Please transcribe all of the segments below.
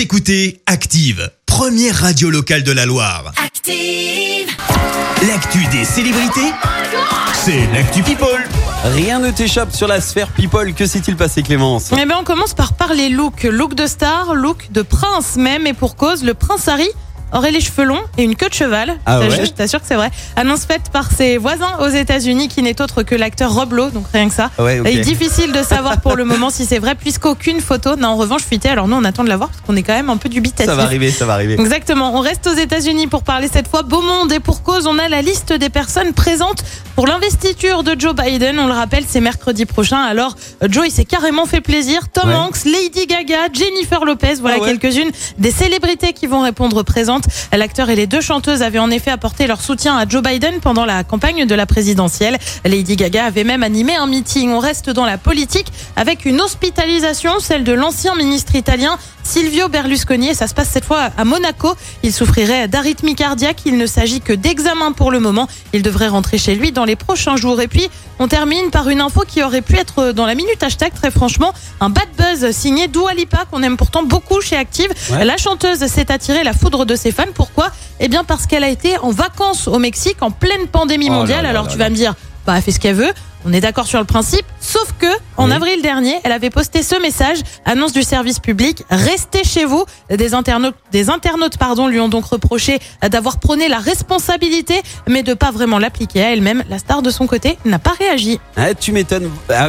Vous écoutez Active, première radio locale de la Loire. Active. L'actu des célébrités, c'est l'actu People. Rien ne t'échappe sur la sphère people. Que s'est-il passé, Clémence? Eh bien, on commence par parler look. Look de star, look de prince même. Et pour cause, le prince Harry aurait les cheveux longs et une queue de cheval. Ah Je- ouais Je t'assure que c'est vrai. Annonce faite par ses voisins aux États-Unis, qui n'est autre que l'acteur Rob Lowe, donc rien que ça. Ouais, ok. Et difficile de savoir pour le moment si c'est vrai, puisqu'aucune photo n'a en revanche fuité. Alors nous, on attend de la voir parce qu'on est quand même un peu dubitatif. Ça va arriver, ça va arriver. Exactement. On reste aux États-Unis pour parler cette fois beau monde et pour cause, on a la liste des personnes présentes pour l'investiture de Joe Biden. On le rappelle, c'est mercredi prochain. Alors, Joe, il s'est carrément fait plaisir. Tom Ouais. Hanks, Lady Gaga, Jennifer Lopez, voilà Ah ouais. quelques-unes des célébrités qui vont répondre présentes. L'acteur et les deux chanteuses avaient en effet apporté leur soutien à Joe Biden pendant la campagne de la présidentielle. Lady Gaga avait même animé un meeting. On reste dans la politique avec une hospitalisation, celle de l'ancien ministre italien Silvio Berlusconi. Ça se passe cette fois à Monaco. Il souffrirait d'arythmie cardiaque. Il ne s'agit que d'examen pour le moment. Il devrait rentrer chez lui dans les prochains jours. Et puis, on termine par une info qui aurait pu être dans la minute hashtag, très franchement. Un bad buzz signé Dua Lipa, qu'on aime pourtant beaucoup chez Active. Ouais. La chanteuse s'est attirée la foudre de ses fans. Pourquoi? Eh bien, parce qu'elle a été en vacances au Mexique en pleine pandémie Oh là mondiale. là Alors, là tu vas me dire, bah, elle fait ce qu'elle veut. On est d'accord sur le principe, sauf que en Oui. avril dernier, elle avait posté ce message, annonce du service public restez chez vous. Des internautes, des internautes pardon, lui ont donc reproché d'avoir prôné la responsabilité, mais de pas vraiment l'appliquer à elle-même. La star de son côté n'a pas réagi. Ah, tu m'étonnes. Ah.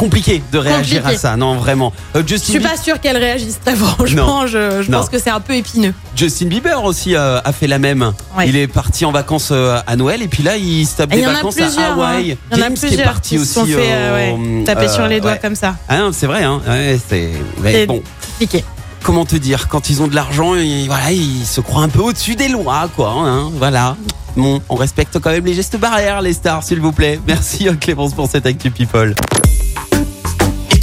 Compliqué de réagir Compliqué. à ça. Non, vraiment. Euh, Je Justin, suis Bie- pas sûre qu'elle réagisse très franchement. Je, je Non. pense que c'est un peu épineux. Justin Bieber aussi euh, a fait la même. Ouais. Il est parti en vacances euh, à Noël et puis là, il se tape Et des il y en a vacances plusieurs. à Hawaï. hein. Il y en a James qui est plusieurs parti qui aussi. sont fait euh, ouais, taper sur les doigts ouais. comme ça. Ah non, c'est vrai. Hein. C'est. bon. Piqué. comment te dire, quand ils ont de l'argent, ils, voilà, ils se croient un peu au-dessus des lois, quoi. hein, voilà. Bon, on respecte quand même les gestes barrières, les stars, s'il vous plaît. Merci Clémence pour cette Actu People.